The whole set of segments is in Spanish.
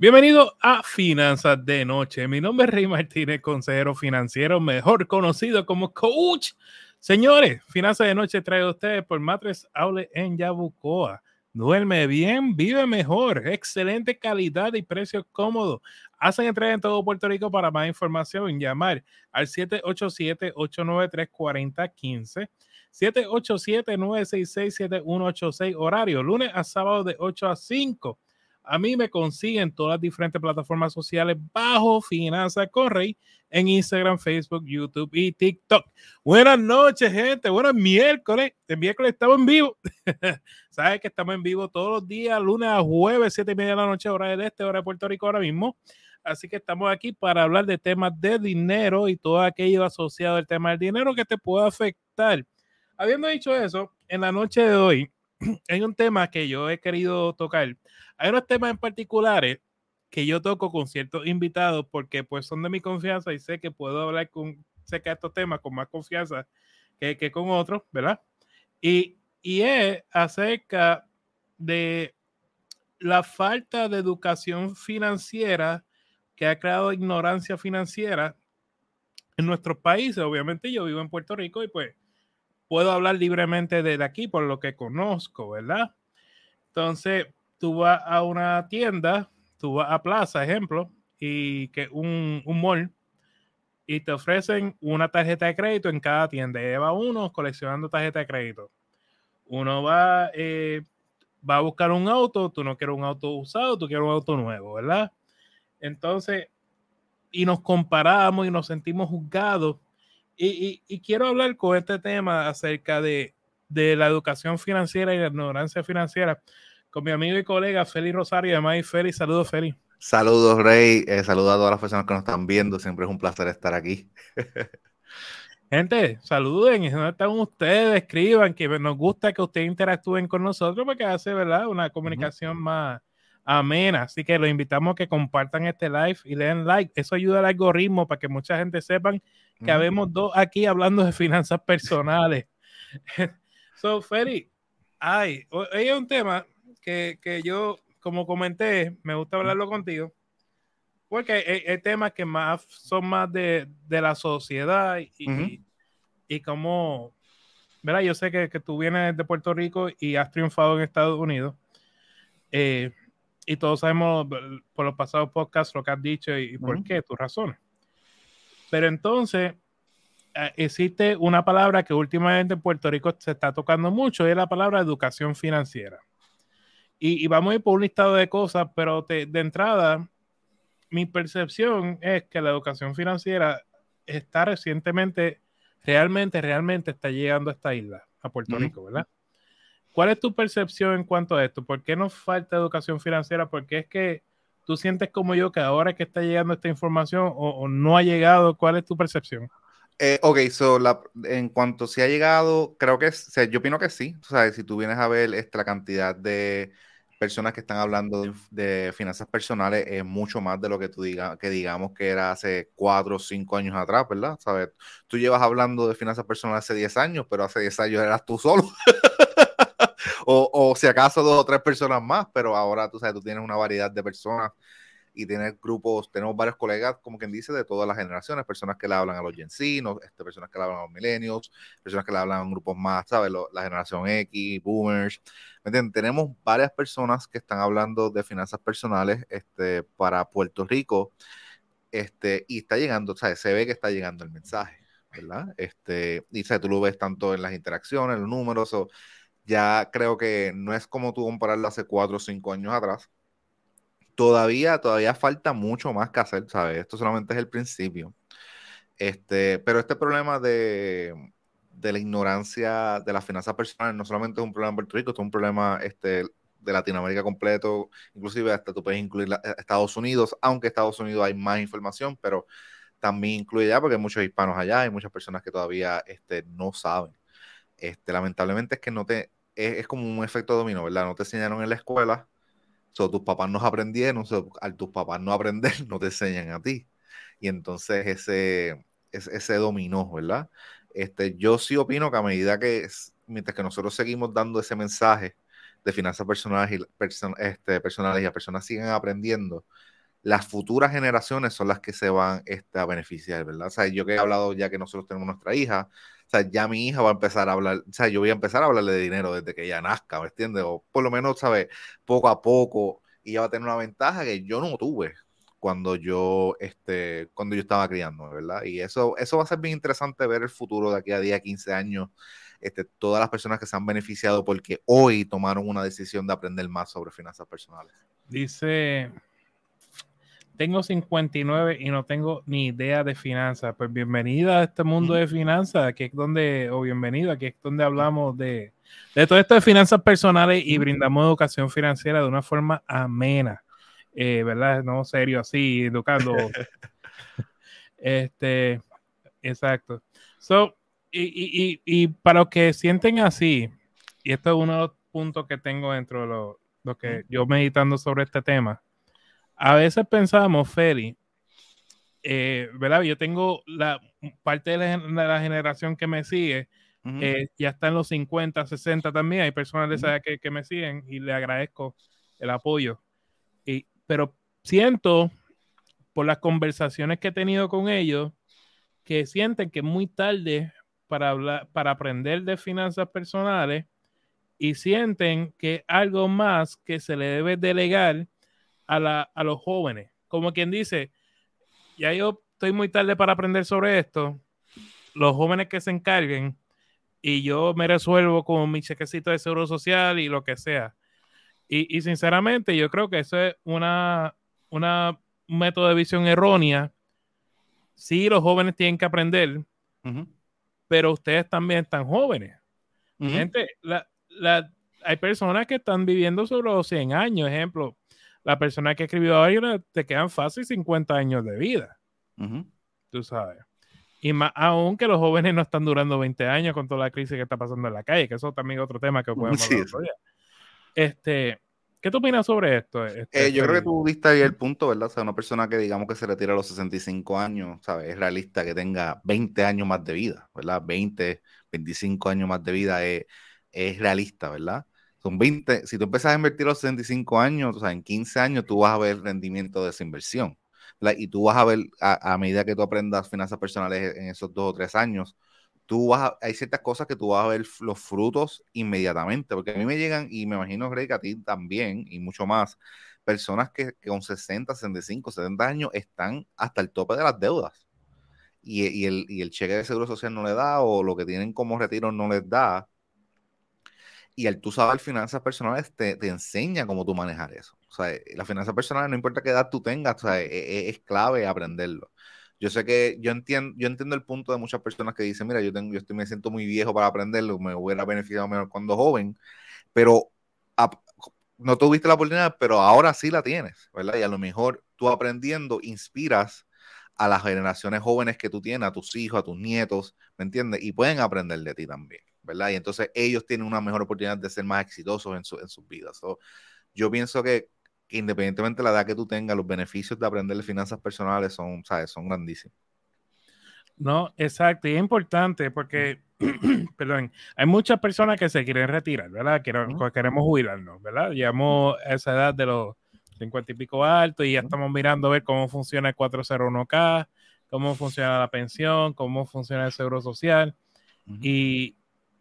Bienvenido a Finanzas de Noche. Mi nombre es Rey Martínez, consejero financiero, mejor conocido como Coach. Señores, Finanzas de Noche trae a ustedes por Matres Aule en Yabucoa. Duerme bien, vive mejor, excelente calidad y precio cómodo. Hacen entrega en todo Puerto Rico. Para más información, llamar al 787-893-4015. 787-966-7186, horario lunes a sábado de 8 a 5 a mí me consiguen todas las diferentes plataformas sociales bajo Finanzas con Rey en Instagram, Facebook, YouTube y TikTok. Buenas noches, gente. Buenos miércoles. El miércoles estamos en vivo. Sabes que estamos en vivo todos los días, lunes a jueves, siete y media de la noche, hora del este, hora de Puerto Rico ahora mismo. Así que estamos aquí para hablar de temas de dinero y todo aquello asociado al tema del dinero que te puede afectar. Habiendo dicho eso, en la noche de hoy hay un tema que yo he querido tocar hay unos temas en particulares que yo toco con ciertos invitados porque pues son de mi confianza y sé que puedo hablar con, sé que estos temas con más confianza que, que con otros, ¿verdad? Y, y es acerca de la falta de educación financiera que ha creado ignorancia financiera en nuestros países. Obviamente yo vivo en Puerto Rico y pues puedo hablar libremente de aquí por lo que conozco, ¿verdad? Entonces, tú vas a una tienda, tú vas a Plaza, ejemplo, y que un, un mall, y te ofrecen una tarjeta de crédito en cada tienda. Lleva uno coleccionando tarjeta de crédito. Uno va, eh, va a buscar un auto, tú no quieres un auto usado, tú quieres un auto nuevo, ¿verdad? Entonces, y nos comparamos y nos sentimos juzgados. Y, y, quiero hablar con este tema acerca de, de la educación financiera y la ignorancia financiera, con mi amigo y colega Félix Rosario. Además, Félix, saludos, Félix. Saludos, Rey. Eh, saludos a todas las personas que nos están viendo. Siempre es un placer estar aquí. Gente, saluden. ¿Dónde están ustedes? Escriban, que nos gusta que ustedes interactúen con nosotros porque hace, ¿verdad? Una comunicación más amena. Así que los invitamos a que compartan este live y le den like. Eso ayuda al algoritmo para que mucha gente sepan que habemos dos aquí hablando de finanzas personales. so, Félix, hay, hay un tema que, yo, como comenté, me gusta hablarlo contigo, porque hay, temas que más son más de, la sociedad y, y, como, ¿verdad? Yo sé que, tú vienes de Puerto Rico y has triunfado en Estados Unidos. Eh, y todos sabemos por los pasados podcasts lo que has dicho y, por qué, tus razones. Pero entonces, eh, existe una palabra que últimamente en Puerto Rico se está tocando mucho, y es la palabra educación financiera. Y, vamos a ir por un listado de cosas, pero de entrada, mi percepción es que la educación financiera está recientemente, realmente, realmente está llegando a esta isla, a Puerto Rico, ¿verdad? ¿Cuál es tu percepción en cuanto a esto? ¿Por qué nos falta educación financiera? Porque es que tú sientes como yo que ahora que está llegando esta información o, no ha llegado, ¿cuál es tu percepción? Eh, ok, so en cuanto si ha llegado, creo que, yo opino que sí. O sea, si tú vienes a ver esta cantidad de personas que están hablando de, finanzas personales es mucho más de lo que tú digas, que digamos que era hace cuatro o cinco años atrás, ¿verdad? ¿Sabes? Tú llevas hablando de finanzas personales hace 10 años, pero hace 10 años eras tú solo. o, o si acaso dos o tres personas más, pero ahora tú sabes, tú tienes una variedad de personas y tener grupos, tenemos varios colegas, como quien dice, de todas las generaciones, personas que le hablan a los gencinos, este, personas que le hablan a los millennials, personas que le hablan a grupos más, ¿sabes? la generación X, boomers, ¿me entiendes? Tenemos varias personas que están hablando de finanzas personales este, para Puerto Rico, este, y está llegando, ¿sabes? Se ve que está llegando el mensaje, ¿verdad? Este, y ¿sabes? tú lo ves tanto en las interacciones, los números, o ya creo que no es como tú compararlo hace cuatro o cinco años atrás, todavía, todavía falta mucho más que hacer, ¿sabes? Esto solamente es el principio. Este, pero este problema de, de la ignorancia de las finanzas personales no solamente es un problema en Puerto Rico, es un problema este, de Latinoamérica completo, inclusive hasta tú puedes incluir eh, Estados Unidos, aunque Estados Unidos hay más información, pero también incluye ya porque hay muchos hispanos allá, hay muchas personas que todavía este, no saben. Este, lamentablemente es que no te, es, como un efecto dominó, ¿verdad? No te enseñaron en la escuela, tus papás no aprendieron, al tus papás no aprender, no te enseñan a ti. Y entonces ese, ese, ese dominó, ¿verdad? Este, yo sí opino que a medida que, mientras que nosotros seguimos dando ese mensaje de finanzas personales y, este, personales y las personas sigan aprendiendo, las futuras generaciones son las que se van este, a beneficiar, ¿verdad? O sea, yo que he hablado ya que nosotros tenemos nuestra hija, o sea, ya mi hija va a empezar a hablar, o sea, yo voy a empezar a hablarle de dinero desde que ella nazca, ¿me entiendes? O por lo menos, ¿sabes? Poco a poco, y ella va a tener una ventaja que yo no tuve cuando yo, este, cuando yo estaba criando, ¿verdad? Y eso, eso va a ser bien interesante ver el futuro de aquí a 10, 15 años, este, todas las personas que se han beneficiado porque hoy tomaron una decisión de aprender más sobre finanzas personales. Dice tengo 59 y no tengo ni idea de finanzas. Pues bienvenida a este mundo de finanzas, aquí es donde, o bienvenido, aquí es donde hablamos de, de todo esto de finanzas personales y brindamos educación financiera de una forma amena, eh, ¿verdad? No serio, así, educando. este, exacto. So, y, y, y, para los que sienten así, y esto es uno de los puntos que tengo dentro de lo, lo que yo meditando sobre este tema a veces pensamos, Feli, eh, ¿verdad? Yo tengo la parte de la, generación que me sigue, eh, ya está en los 50, 60 también. Hay personas de esa que, que, me siguen y le agradezco el apoyo. Y, pero siento por las conversaciones que he tenido con ellos que sienten que es muy tarde para, hablar, para aprender de finanzas personales y sienten que algo más que se le debe delegar a, los jóvenes. Como quien dice, ya yo estoy muy tarde para aprender sobre esto, los jóvenes que se encarguen y yo me resuelvo con mi chequecito de seguro social y lo que sea. Y, sinceramente yo creo que eso es una, una, un método de visión errónea. Sí, los jóvenes tienen que aprender, pero ustedes también están jóvenes. Gente, hay personas que están viviendo sobre los 100 años, ejemplo la persona que escribió ahí te quedan fácil 50 años de vida. Tú sabes. Y más aún que los jóvenes no están durando 20 años con toda la crisis que está pasando en la calle, que eso también es otro tema que podemos hablar otro Este, ¿Qué tú opinas sobre esto? Este, eh, yo creo que tú viste ahí el punto, ¿verdad? O sea, una persona que digamos que se retira a los 65 años, ¿sabes? Es realista que tenga 20 años más de vida, ¿verdad? 20, 25 años más de vida es, es realista, ¿verdad? Son 20, si tú empiezas a invertir a los 65 años, o sea, en 15 años tú vas a ver rendimiento de esa inversión. Y tú vas a ver, a, medida que tú aprendas finanzas personales en esos dos o tres años, tú vas hay ciertas cosas que tú vas a ver los frutos inmediatamente, porque a mí me llegan, y me imagino, Greg, que a ti también, y mucho más, personas que, con 60, 65, 70 años están hasta el tope de las deudas. Y, el, y el cheque de seguro social no le da, o lo que tienen como retiro no les da, y el tú saber finanzas personales te, te, enseña cómo tú manejar eso. O sea, eh, las finanzas personales, no importa qué edad tú tengas, o sea, e, e, es, clave aprenderlo. Yo sé que yo entiendo, yo entiendo el punto de muchas personas que dicen, mira, yo tengo, yo estoy, me siento muy viejo para aprenderlo, me hubiera beneficiado mejor cuando joven, pero no tuviste la oportunidad, pero ahora sí la tienes, ¿verdad? Y a lo mejor tú aprendiendo inspiras a las generaciones jóvenes que tú tienes, a tus hijos, a tus nietos, ¿me entiendes? Y pueden aprender de ti también. ¿Verdad? Y entonces ellos tienen una mejor oportunidad de ser más exitosos en, su, en sus vidas. yo pienso que, independientemente de la edad que tú tengas, los beneficios de aprender de finanzas personales son, ¿sabes? son grandísimos. No, exacto, y es importante porque, perdón, hay muchas personas que se quieren retirar, ¿verdad? Queremos jubilarnos, ¿verdad? Llegamos a esa edad de los 50 y pico alto y ya estamos mirando a ver cómo funciona el 401k, cómo funciona la pensión, cómo funciona el seguro social. Y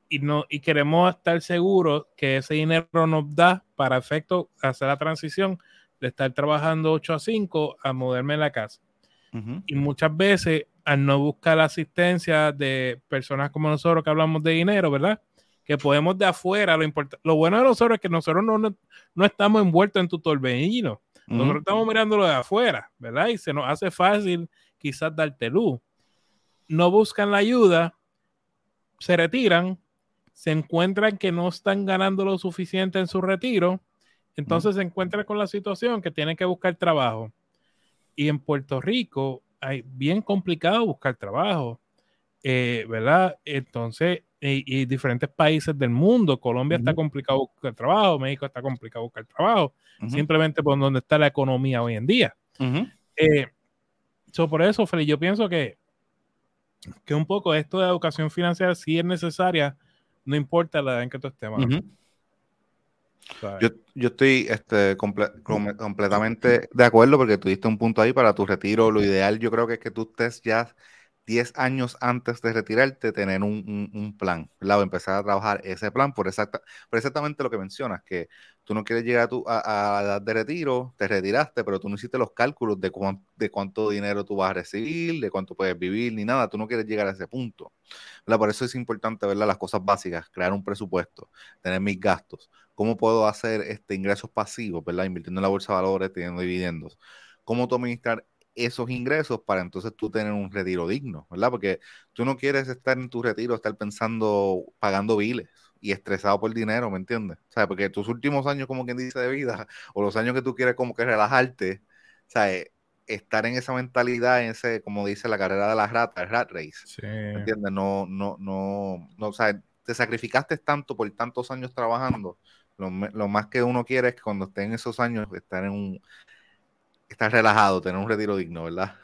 y, no, y queremos estar seguros que ese dinero nos da para efecto hacer la transición de estar trabajando 8 a 5 a moverme en la casa. Y muchas veces, al no buscar la asistencia de personas como nosotros que hablamos de dinero, ¿verdad? Que podemos de afuera, lo, lo bueno de nosotros es que nosotros no, no, estamos envueltos en tu torbellino. Nosotros estamos mirándolo de afuera, ¿verdad? Y se nos hace fácil quizás darte luz. No buscan la ayuda, se retiran, se encuentran que no están ganando lo suficiente en su retiro, entonces se encuentran con la situación que tienen que buscar trabajo. Y en Puerto Rico hay bien complicado buscar trabajo, eh, ¿verdad? Entonces, y, diferentes países del mundo, Colombia está complicado buscar trabajo, México está complicado buscar trabajo, simplemente por donde está la economía hoy en día. Eh, por eso, Felipe, yo pienso que, que un poco esto de educación financiera sí es necesaria no importa la edad en que tú estés. Yo, yo, estoy este, completamente de acuerdo porque tú diste un punto ahí para tu retiro. Lo ideal yo creo que es que tú estés ya 10 años antes de retirarte, tener un, un, plan, ¿verdad? Empezar a trabajar ese plan por, exacta, por exactamente lo que mencionas, que tú no quieres llegar a, tu, a, edad de retiro, te retiraste, pero tú no hiciste los cálculos de, de cuánto dinero tú vas a recibir, de cuánto puedes vivir, ni nada, tú no quieres llegar a ese punto. ¿verdad? Por eso es importante, ¿verdad? Las cosas básicas, crear un presupuesto, tener mis gastos, cómo puedo hacer este ingresos pasivos, ¿verdad? Invirtiendo en la bolsa de valores, teniendo dividendos. Cómo tú administrar esos ingresos para entonces tú tener un retiro digno, ¿verdad? Porque tú no quieres estar en tu retiro, estar pensando, pagando biles y estresado por el dinero, ¿me entiendes? O sea, porque tus últimos años, como quien dice, de vida, o los años que tú quieres como que relajarte, o sea, estar en esa mentalidad, en ese, como dice la carrera de las ratas, el rat race, ¿me entiendes? No, no, no, no, o sea, te sacrificaste tanto por tantos años trabajando, lo, lo más que uno quiere es que cuando esté en esos años, estar en un estar relajado, tener un retiro digno, ¿verdad?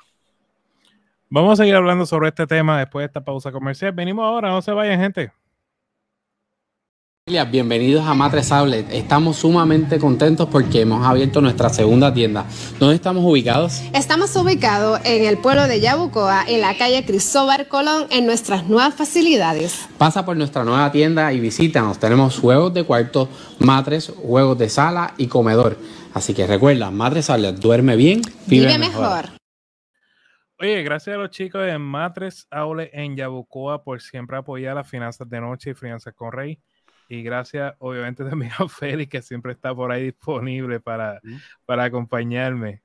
Vamos a seguir hablando sobre este tema después de esta pausa comercial. Venimos ahora, no se vayan, gente. Bienvenidos a Matres Outlet. Estamos sumamente contentos porque hemos abierto nuestra segunda tienda. ¿Dónde estamos ubicados? Estamos ubicados en el pueblo de Yabucoa, en la calle Cristóbal Colón, en nuestras nuevas facilidades. Pasa por nuestra nueva tienda y visítanos. Tenemos juegos de cuarto, matres, juegos de sala y comedor. Así que recuerda, Matres Outlet, duerme bien, vive, mejor. Oye, gracias a los chicos de Matres Outlet en Yabucoa por siempre apoyar las finanzas de noche y finanzas con Rey. Y gracias, obviamente, también a Félix, que siempre está por ahí disponible para, para acompañarme.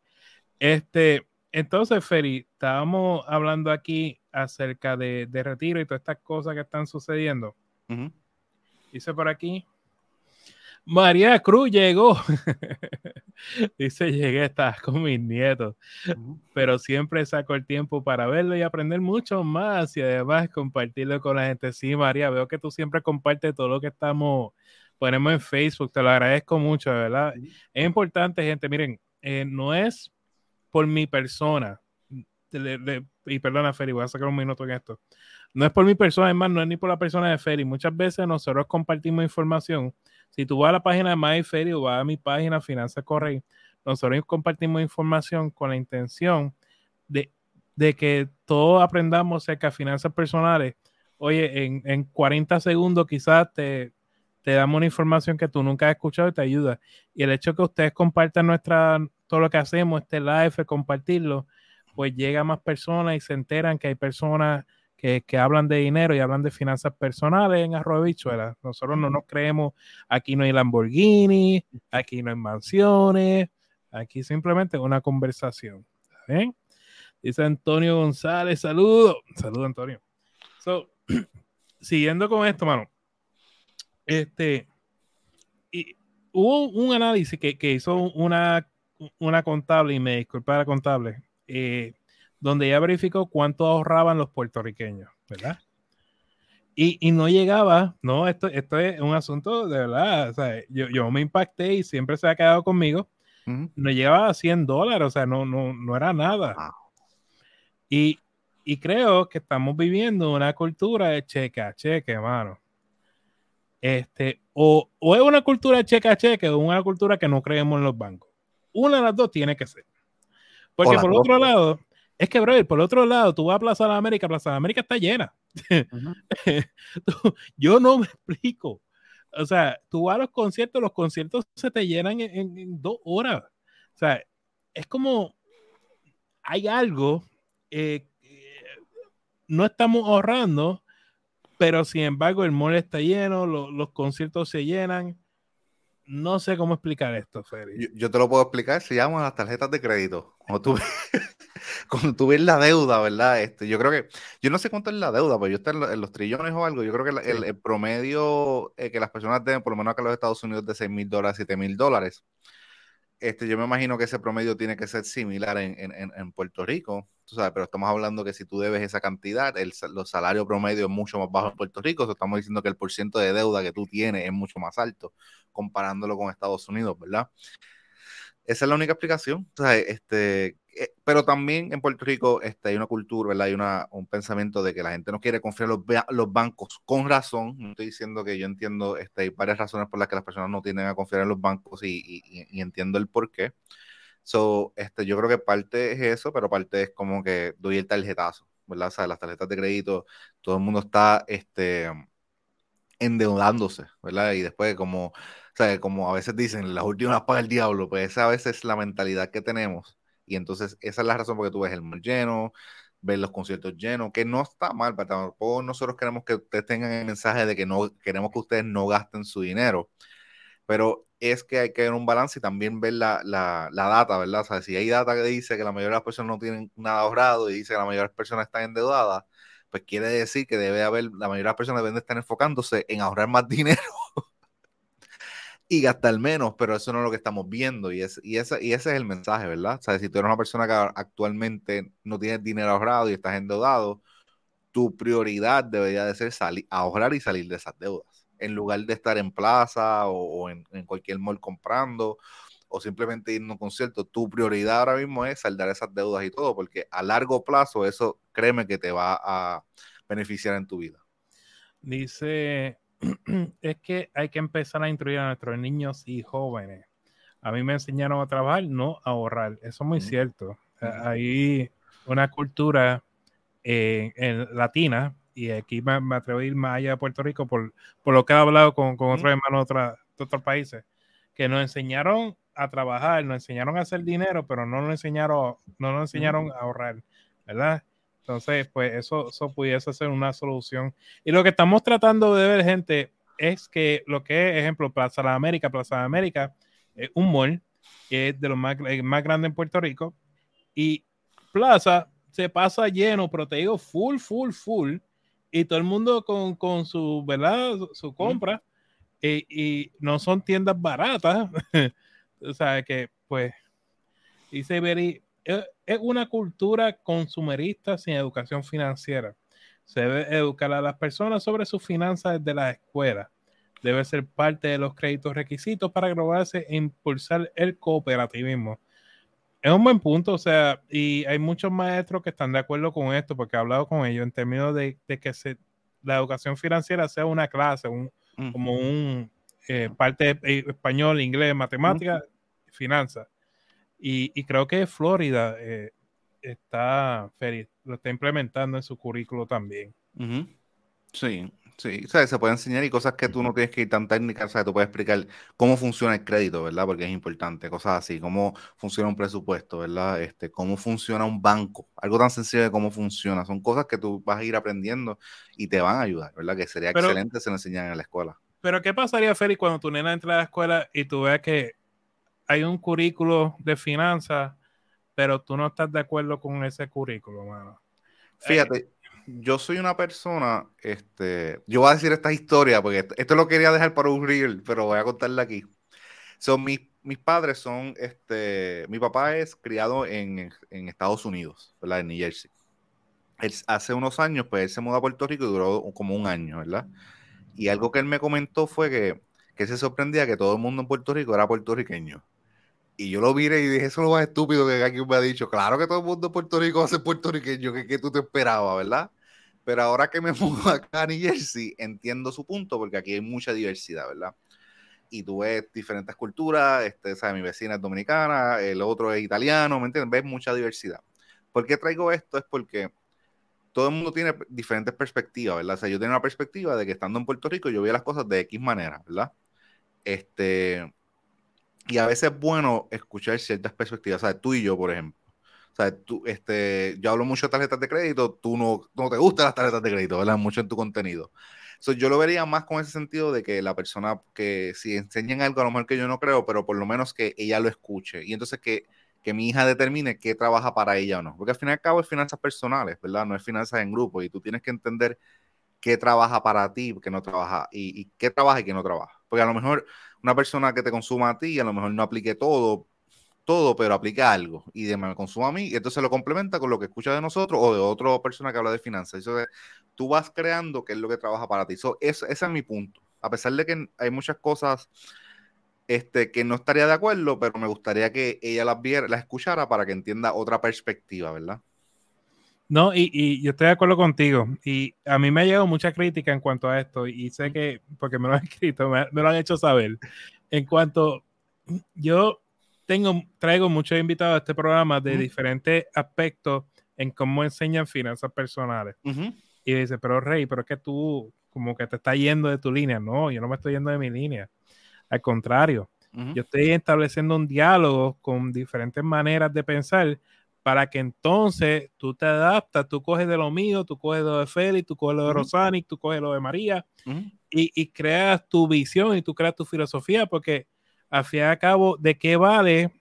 Este, entonces, Félix, estábamos hablando aquí acerca de, retiro y todas estas cosas que están sucediendo. Dice por aquí, María Cruz llegó. Dice, llegué, estás con mis nietos. Pero siempre saco el tiempo para verlo y aprender mucho más y además compartirlo con la gente. Sí, María, veo que tú siempre compartes todo lo que estamos, ponemos en Facebook. Te lo agradezco mucho, ¿verdad? Es importante, gente. Miren, eh, no es por mi persona. y perdona, Feli, voy a sacar un minuto en esto. No es por mi persona, además, no es ni por la persona de Feli. Muchas veces nosotros compartimos información si tú vas a la página de MyFerry o vas a mi página Finanzas Correy, nosotros compartimos información con la intención de, que todos aprendamos acerca de finanzas personales. Oye, en, en 40 segundos quizás te, te damos una información que tú nunca has escuchado y te ayuda. Y el hecho que ustedes compartan nuestra, todo lo que hacemos, este live, compartirlo, pues llega a más personas y se enteran que hay personas que, hablan de dinero y hablan de finanzas personales en Arroyo Bichuela. Nosotros no nos creemos, aquí no hay Lamborghini, aquí no hay mansiones, aquí simplemente una conversación. Dice Antonio González, saludo. Saludo, Antonio. So, siguiendo con esto, mano. Este, y hubo un análisis que, hizo una, una contable, y me disculpa la contable, eh, donde ella verificó cuánto ahorraban los puertorriqueños, ¿verdad? Y, no llegaba, no, esto, esto es un asunto de verdad, o sea, yo, me impacté y siempre se ha quedado conmigo, no llegaba a 100 dólares, o sea, no, no, no era nada. Y, creo que estamos viviendo una cultura de cheque a cheque, hermano. Este, o, o, es una cultura de cheque a cheque o una cultura que no creemos en los bancos. Una de las dos tiene que ser. Porque por otro lado, es que, brother, por otro lado, tú vas a Plaza de América, Plaza de América está llena. Yo no me explico. O sea, tú vas a los conciertos, los conciertos se te llenan en, dos horas. O sea, es como hay algo, eh, no estamos ahorrando, pero sin embargo el mall está lleno, los conciertos se llenan. No sé cómo explicar esto, Feri. Yo, te lo puedo explicar, se llaman las tarjetas de crédito. Cuando tú, cuando tú ves la deuda, ¿verdad? Este, yo creo que, yo no sé cuánto es la deuda, pero yo estoy en, los trillones o algo, yo creo que el, promedio eh, que las personas deben, por lo menos acá en los Estados Unidos, de 6 mil dólares, 7 mil dólares. Este, yo me imagino que ese promedio tiene que ser similar en, en, en Puerto Rico, tú sabes, pero estamos hablando que si tú debes esa cantidad, el, los salarios promedio es mucho más bajo en Puerto Rico, estamos diciendo que el porciento de deuda que tú tienes es mucho más alto comparándolo con Estados Unidos, ¿verdad? Esa es la única explicación. O sea, este, eh, pero también en Puerto Rico este, hay una cultura, ¿verdad? Hay una, un pensamiento de que la gente no quiere confiar en los, los bancos con razón. No estoy diciendo que yo entiendo, este, hay varias razones por las que las personas no tienden a confiar en los bancos y, y, entiendo el por qué. So, este, yo creo que parte es eso, pero parte es como que doy el tarjetazo, ¿verdad? O sea, las tarjetas de crédito, todo el mundo está este, endeudándose, ¿verdad? Y después como, o sea, como a veces dicen, las últimas paga el diablo, pues esa a veces es la mentalidad que tenemos y entonces esa es la razón por que tú ves el mar lleno, ves los conciertos llenos, que no está mal, pero tampoco nosotros queremos que ustedes tengan el mensaje de que no queremos que ustedes no gasten su dinero. Pero es que hay que ver un balance y también ver la, la, la data, ¿verdad? O sea, si hay data que dice que la mayoría de las personas no tienen nada ahorrado y dice que la mayoría de las personas están endeudadas, pues quiere decir que debe haber, la mayoría de las personas deben estar enfocándose en ahorrar más dinero y gastar menos, pero eso no es lo que estamos viendo y, es, y, ese, y ese es el mensaje, ¿verdad? O sea, si tú eres una persona que actualmente no tienes dinero ahorrado y estás endeudado, tu prioridad debería de ser salir, ahorrar y salir de esas deudas, en lugar de estar en plaza o, en, cualquier mall comprando o simplemente ir a un concierto, tu prioridad ahora mismo es saldar esas deudas y todo, porque a largo plazo eso créeme que te va a beneficiar en tu vida. Dice es que hay que empezar a instruir a nuestros niños y jóvenes. A mí me enseñaron a trabajar, no a ahorrar. Eso es muy cierto. Hay una cultura eh, en latina, y aquí me, atrevo a ir más allá de Puerto Rico por, por lo que he hablado con, con otros hermanos de, otros países, que nos enseñaron a trabajar, nos enseñaron a hacer dinero, pero no nos enseñaron, no nos enseñaron a ahorrar, ¿verdad? Entonces, pues eso, eso pudiese ser una solución. Y lo que estamos tratando de ver, gente, es que lo que es, ejemplo, Plaza de América, Plaza de América, es un mall que es de los más, más grandes en Puerto Rico. Y Plaza se pasa lleno, pero te digo, full, full, full. Y todo el mundo con, con su, ¿verdad? Su compra. y, y, no son tiendas baratas. o sea, que pues, dice Very, es una cultura consumerista sin educación financiera. Se debe educar a las personas sobre sus finanzas desde la escuela. Debe ser parte de los créditos requisitos para graduarse e impulsar el cooperativismo. Es un buen punto, o sea, y hay muchos maestros que están de acuerdo con esto, porque he hablado con ellos en términos de, que se, la educación financiera sea una clase, un, como un eh, parte de español, inglés, matemática, finanzas y, creo que Florida eh, está, lo está implementando en su currículo también. Sí, sí, o sea, se puede enseñar y cosas que tú no tienes que ir tan técnicas, o sea, tú puedes explicar cómo funciona el crédito, ¿verdad? Porque es importante, cosas así, cómo funciona un presupuesto, ¿verdad? Este, cómo funciona un banco, algo tan sencillo de cómo funciona, son cosas que tú vas a ir aprendiendo y te van a ayudar, ¿verdad? Que sería excelente si lo enseñan en la escuela. Pero ¿qué pasaría, Feri, cuando tu nena entra a la escuela y tú veas que hay un currículo de finanzas, pero tú no estás de acuerdo con ese currículo, mano. Fíjate, yo soy una persona, este, yo voy a decir esta historia, porque esto, lo quería dejar para un reel, pero voy a contarla aquí. Son mis, mis padres son, este, mi papá es criado en, en Estados Unidos, ¿verdad? En New Jersey. hace unos años, pues él se mudó a Puerto Rico y duró como un año, ¿verdad? Y algo que él me comentó fue que, que se sorprendía que todo el mundo en Puerto Rico era puertorriqueño. Y yo lo miré y dije, eso es lo más estúpido que aquí me ha dicho. Claro que todo el mundo en Puerto Rico ser puertorriqueño, que, que tú te esperabas, ¿verdad? Pero ahora que me mudo acá a New Jersey, entiendo su punto, porque aquí hay mucha diversidad, ¿verdad? Y tú ves diferentes culturas, este, ¿sabes? mi vecina es dominicana, el otro es italiano, ¿me entiendes? Ves mucha diversidad. ¿Por qué traigo esto? Es porque todo el mundo tiene diferentes perspectivas, ¿verdad? O sea, yo tengo una perspectiva de que estando en Puerto Rico yo veo las cosas de X manera, ¿verdad? Este, y a veces es bueno escuchar ciertas perspectivas, ¿sabes? Tú y yo, por ejemplo. O sea, tú, este, yo hablo mucho de tarjetas de crédito, tú no, no te gustan las tarjetas de crédito, ¿verdad? Mucho en tu contenido. So, yo lo vería más con ese sentido de que la persona que si enseñan algo a lo mejor que yo no creo, pero por lo menos que ella lo escuche. Y entonces que, que mi hija determine qué trabaja para ella o no. Porque al fin y al cabo es finanzas personales, ¿verdad? No es finanzas en grupo. Y tú tienes que entender qué trabaja para ti, qué no trabaja, y, y qué trabaja y qué no trabaja. Porque a lo mejor una persona que te consuma a ti, a lo mejor no aplique todo, todo, pero aplica algo y de me consuma a mí, y entonces lo complementa con lo que escucha de nosotros o de otra persona que habla de finanzas. Eso tú vas creando qué es lo que trabaja para ti. ese es mi punto. A pesar de que hay muchas cosas este, que no estaría de acuerdo, pero me gustaría que ella las viera, las escuchara para que entienda otra perspectiva, ¿verdad? No, y, y, yo estoy de acuerdo contigo. Y a mí me ha llegado mucha crítica en cuanto a esto. Y sé que, porque me lo han escrito, me, lo han hecho saber. En cuanto, yo tengo, traigo muchos invitados a este programa de diferentes aspectos en cómo enseñan finanzas personales. Y dice, pero Rey, pero es que tú como que te estás yendo de tu línea. No, yo no me estoy yendo de mi línea. Al contrario, yo estoy estableciendo un diálogo con diferentes maneras de pensar para que entonces tú te adaptas, tú coges de lo mío, tú coges lo de Félix, tú coges lo de Rosanic, tú coges lo de María y, creas tu visión y tú creas tu filosofía, porque al fin y al cabo, ¿de qué vale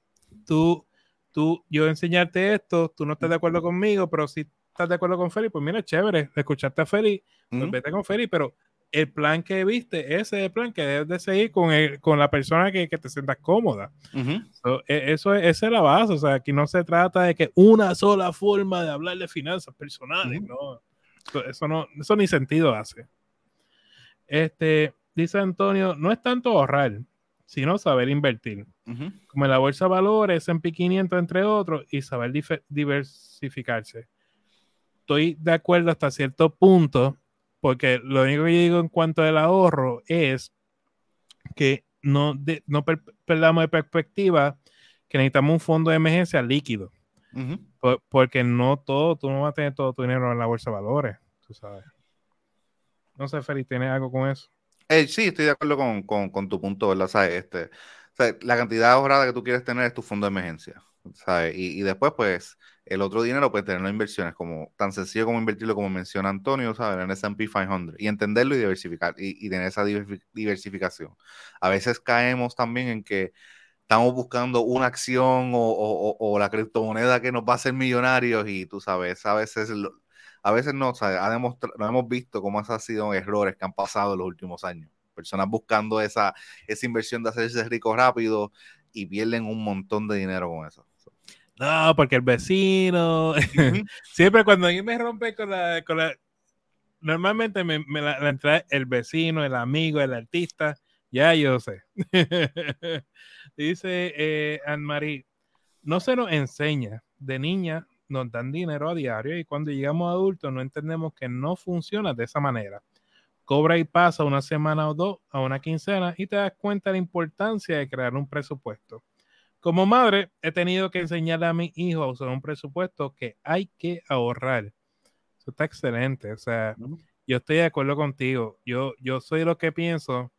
tú, tú, yo enseñarte esto, tú no estás de acuerdo conmigo, pero si estás de acuerdo con Félix, pues mira, chévere, escuchaste a Félix, pues vete con Félix, pero el plan que viste, ese es el plan que debes de seguir con, el, con la persona que, que te sientas cómoda. E, eso es, esa es la base. O sea, aquí no se trata de que una sola forma de hablar de finanzas personales. no. Eso, no, eso ni sentido hace. Este, dice Antonio, no es tanto ahorrar, sino saber invertir. Como en la bolsa de valores, en P500, entre otros, y saber diversificarse. Estoy de acuerdo hasta cierto punto porque lo único que yo digo en cuanto al ahorro es que no, no perdamos de perspectiva que necesitamos un fondo de emergencia líquido. porque no todo, tú no vas a tener todo tu dinero en la bolsa de valores, tú sabes. No sé, Félix, ¿tienes algo con eso? Eh, sí, estoy de acuerdo con, tu punto, ¿verdad? Este, la cantidad ahorrada que tú quieres tener es tu fondo de emergencia, Y, después, pues, el otro dinero puede tener inversiones, como tan sencillo como invertirlo, como menciona Antonio, ¿sabes? En S&P 500 y entenderlo y diversificar y, tener esa diversificación. A veces caemos también en que estamos buscando una acción o, la criptomoneda que nos va a hacer millonarios y tú sabes, a veces, a veces no, ¿sabes? no hemos visto cómo esos han sido errores que han pasado en los últimos años. Personas buscando esa, esa inversión de hacerse rico rápido y pierden un montón de dinero con eso. No, porque el vecino. Siempre cuando alguien me rompe con la. Con la normalmente me, la, entra el vecino, el amigo, el artista. Ya yo sé. Dice eh, Anne-Marie: No se nos enseña. De niña nos dan dinero a diario y cuando llegamos a adultos no entendemos que no funciona de esa manera. Cobra y pasa una semana o dos a una quincena y te das cuenta de la importancia de crear un presupuesto. Como madre, he tenido que enseñarle a mi hijo a usar un presupuesto que hay que ahorrar. Eso está excelente. O sea, yo estoy de acuerdo contigo. Yo, yo soy lo que pienso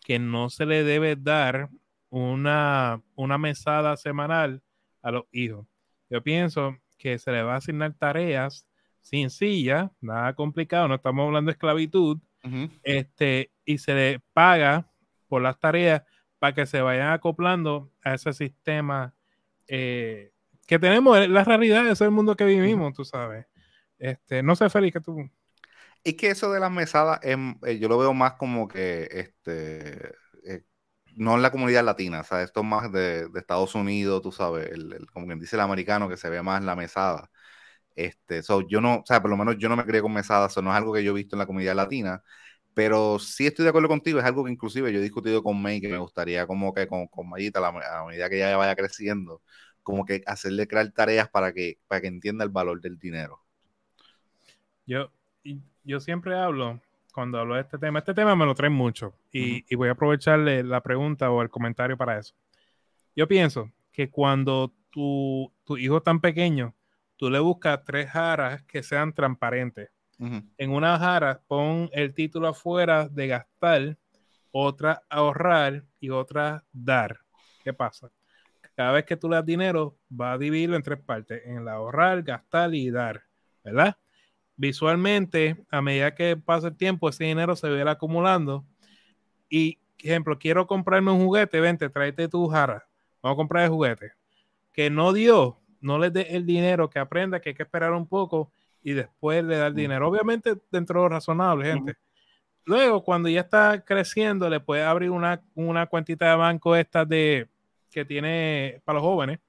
que no se le debe dar una, una mesada semanal a los hijos. Yo pienso que se le va a asignar tareas sencillas, nada complicado, no estamos hablando de esclavitud, este, y se le paga por las tareas para que se vayan acoplando a ese sistema eh, que tenemos, la realidad, es el mundo que vivimos, tú sabes. Este, no sé, Félix, que tú... Y que eso de las mesadas, em, eh, yo lo veo más como que, este, eh, no en la comunidad latina, o sea, esto es más de, Estados Unidos, tú sabes, el, como quien dice el americano, que se ve más la mesada. Este, so, yo no, o sea, por lo menos yo no me crié con mesadas, eso no es algo que yo he visto en la comunidad latina. Pero sí estoy de acuerdo contigo, es algo que inclusive yo he discutido con May, que me gustaría como que con, con Mayita, a, medida que ella vaya creciendo, como que hacerle crear tareas para que, para que entienda el valor del dinero. Yo, yo siempre hablo, cuando hablo de este tema, este tema me lo trae mucho y, y voy a aprovecharle la pregunta o el comentario para eso. Yo pienso que cuando tu, tu hijo tan pequeño, tú le buscas tres jaras que sean transparentes en una jara pon el título afuera de gastar, otra ahorrar y otra dar. ¿Qué pasa? Cada vez que tú le das dinero, va a dividirlo en tres partes, en el ahorrar, gastar y dar, ¿verdad? Visualmente, a medida que pasa el tiempo, ese dinero se va acumulando. Y, ejemplo, quiero comprarme un juguete, vente, tráete tu jara, vamos a comprar el juguete. Que no dio, no le dé el dinero, que aprenda que hay que esperar un poco y después le da el dinero. Obviamente dentro de lo razonable, gente. Luego, cuando ya está creciendo, le puede abrir una, una cuentita de banco esta de que tiene para los jóvenes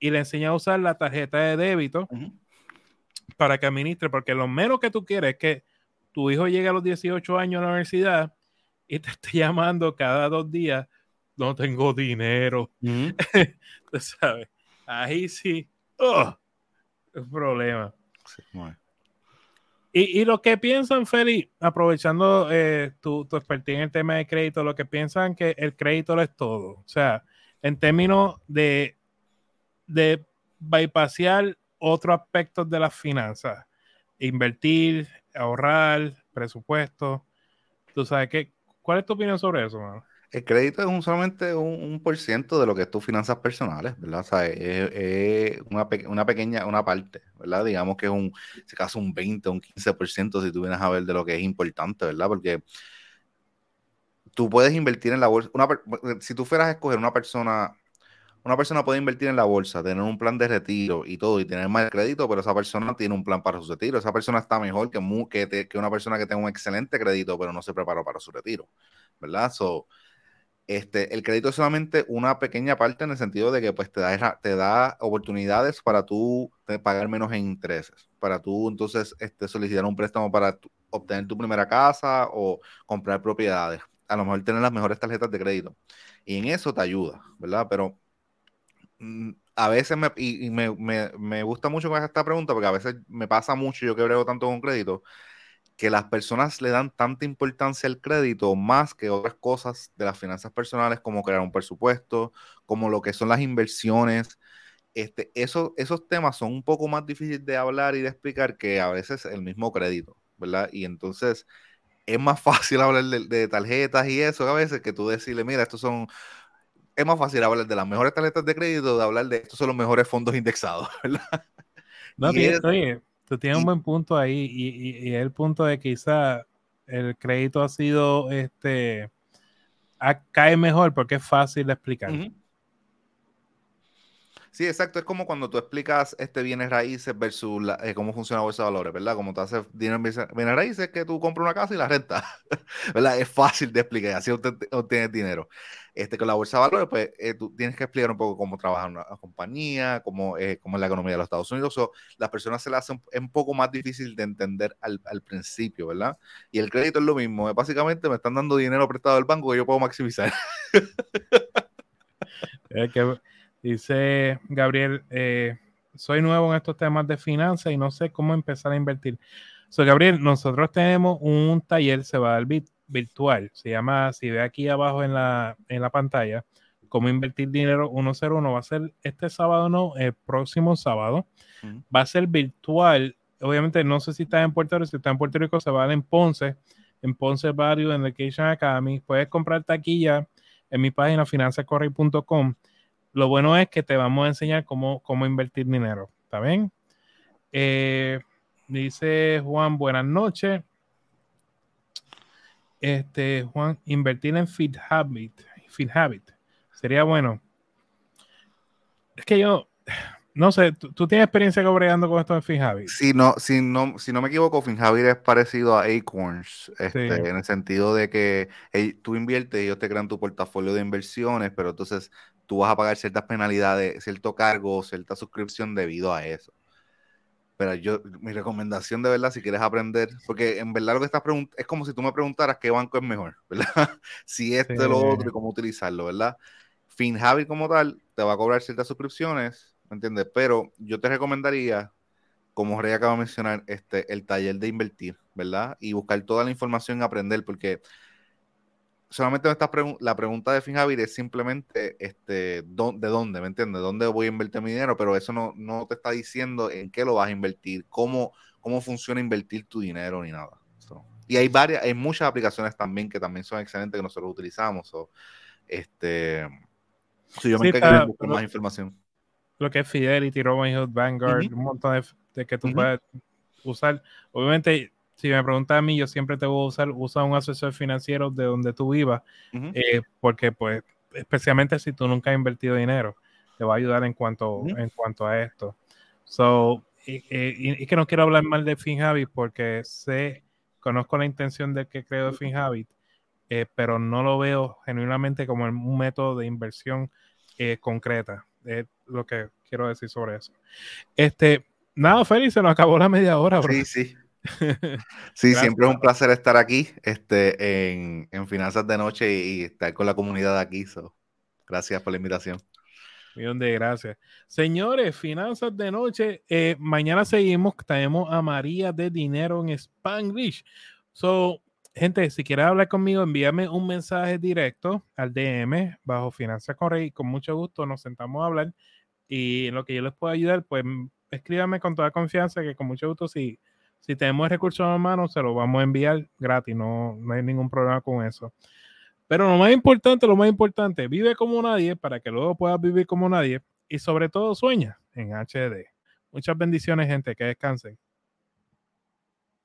y le enseña a usar la tarjeta de débito para que administre, porque lo menos que tú quieres es que tu hijo llegue a los 18 años a la universidad y te esté llamando cada dos días no tengo dinero. Tú sabes, ahí sí, oh, es problema. Y, y, lo que piensan, Feli, aprovechando eh, tu, tu expertise en el tema de crédito, lo que piensan que el crédito es todo. O sea, en términos de, de bypassear otros aspectos de las finanzas, invertir, ahorrar, presupuesto. ¿Tú sabes qué? ¿Cuál es tu opinión sobre eso, mano? El crédito es un, solamente un, por ciento de lo que es tus finanzas personales, ¿verdad? O sea, es, una, pequeña, una parte, ¿verdad? Digamos que es un, si acaso un 20 o un 15% si tú vienes a ver de lo que es importante, ¿verdad? Porque tú puedes invertir en la bolsa. Una, si tú fueras a escoger una persona, una persona puede invertir en la bolsa, tener un plan de retiro y todo, y tener más crédito, pero esa persona tiene un plan para su retiro. Esa persona está mejor que, que, que una persona que tenga un excelente crédito, pero no se preparó para su retiro, ¿verdad? So, este, el crédito es solamente una pequeña parte en el sentido de que pues, te, da, te da oportunidades para tú pagar menos en intereses, para tú entonces este, solicitar un préstamo para obtener tu primera casa o comprar propiedades. A lo mejor tener las mejores tarjetas de crédito. Y en eso te ayuda, ¿verdad? Pero mm, a veces me, me, me, me, gusta mucho esta pregunta porque a veces me pasa mucho, yo que brego tanto con crédito, que las personas le dan tanta importancia al crédito más que otras cosas de las finanzas personales, como crear un presupuesto, como lo que son las inversiones. Este, eso, esos temas son un poco más difíciles de hablar y de explicar que a veces el mismo crédito, ¿verdad? Y entonces es más fácil hablar de, tarjetas y eso a veces que tú decirle, mira, estos son es más fácil hablar de las mejores tarjetas de crédito de hablar de estos son los mejores fondos indexados, ¿verdad? No, oye, Tú tienes un buen punto ahí y, y, el punto de quizá el crédito ha sido, este, cae mejor porque es fácil de explicar. Sí, exacto. Es como cuando tú explicas este bienes raíces versus eh, cómo funciona la bolsa de valores, ¿verdad? Como tú haces en bienes raíces, que tú compras una casa y la renta, ¿verdad? Es fácil de explicar, así obtienes dinero. Este, con la bolsa de valores, pues eh, tú tienes que explicar un poco cómo trabaja una, compañía, cómo, eh, cómo, es la economía de los Estados Unidos. O las personas se la hacen un, poco más difícil de entender al, al, principio, ¿verdad? Y el crédito es lo mismo. Básicamente me están dando dinero prestado del banco que yo puedo maximizar. es que Dice Gabriel, eh, soy nuevo en estos temas de finanzas y no sé cómo empezar a invertir. So, Gabriel, nosotros tenemos un taller, se va a dar virtual, se llama, si ve aquí abajo en la, en la pantalla, cómo invertir dinero 101, va a ser este sábado, no, el próximo sábado, va a ser virtual, obviamente no sé si está en Puerto Rico, si está en Puerto Rico se va a dar en Ponce, en Ponce Value Education Academy, puedes comprar taquilla en mi página finanzascorrey.com lo bueno es que te vamos a enseñar cómo, cómo invertir dinero. ¿Está bien? Eh, dice Juan, buenas noches. Este, Juan, invertir en Fit Habit. Fit Habit. Sería bueno. Es que yo, no sé, ¿tú, tienes experiencia cobregando con esto de FinHabit? Si no, si no, si no me equivoco, FinHabit es parecido a Acorns, este, en el sentido de que tú inviertes y ellos te crean tu portafolio de inversiones, pero entonces tú vas a pagar ciertas penalidades, cierto cargo, cierta suscripción debido a eso. Pero yo, mi recomendación de verdad, si quieres aprender, porque en verdad lo que estás preguntando es como si tú me preguntaras qué banco es mejor, ¿verdad? si este, o lo otro y cómo utilizarlo, ¿verdad? FinHabit como tal te va a cobrar ciertas suscripciones, ¿me entiendes? Pero yo te recomendaría, como Rey acaba de mencionar, este, el taller de invertir, ¿verdad? Y buscar toda la información y aprender, porque solamente me la pregunta de FinJavier es simplemente este, de dónde, ¿me entiendes? ¿Dónde voy a invertir mi dinero? Pero eso no, no te está diciendo en qué lo vas a invertir, cómo, cómo funciona invertir tu dinero ni nada. y hay varias, hay muchas aplicaciones también que también son excelentes que nosotros utilizamos. este, si yo me sí, buscar más información. Lo que es Fidelity, Robinhood, Vanguard, un montón de, que tú puedes usar. Obviamente si me preguntas a mí, yo siempre te voy a usar, usa un asesor financiero de donde tú vivas, eh, porque pues, especialmente si tú nunca has invertido dinero, te va a ayudar en cuanto, en cuanto a esto. So, y, que no quiero hablar mal de FinHabit porque sé, conozco la intención del que creo de FinHabit, eh, pero no lo veo genuinamente como un método de inversión eh, concreta. Es lo que quiero decir sobre eso. Este, nada, Félix, se nos acabó la media hora, bro. Sí, sí. Sí, siempre es un placer estar aquí este, en, Finanzas de Noche y, estar con la comunidad aquí. Gracias por la invitación. Millón de gracias. Señores, finanzas de noche. Eh, mañana seguimos. Tenemos a María de Dinero en Spanglish. So, gente, si quieres hablar conmigo, envíame un mensaje directo al DM bajo Finanzas con Rey. Con mucho gusto nos sentamos a hablar. Y en lo que yo les pueda ayudar, pues escríbame con toda confianza que con mucho gusto, si, si tenemos recursos a mano, se los vamos a enviar gratis. No, no hay ningún problema con eso. Pero lo más importante, lo más importante, vive como nadie para que luego puedas vivir como nadie y sobre todo sueña en HD. Muchas bendiciones, gente, que descansen.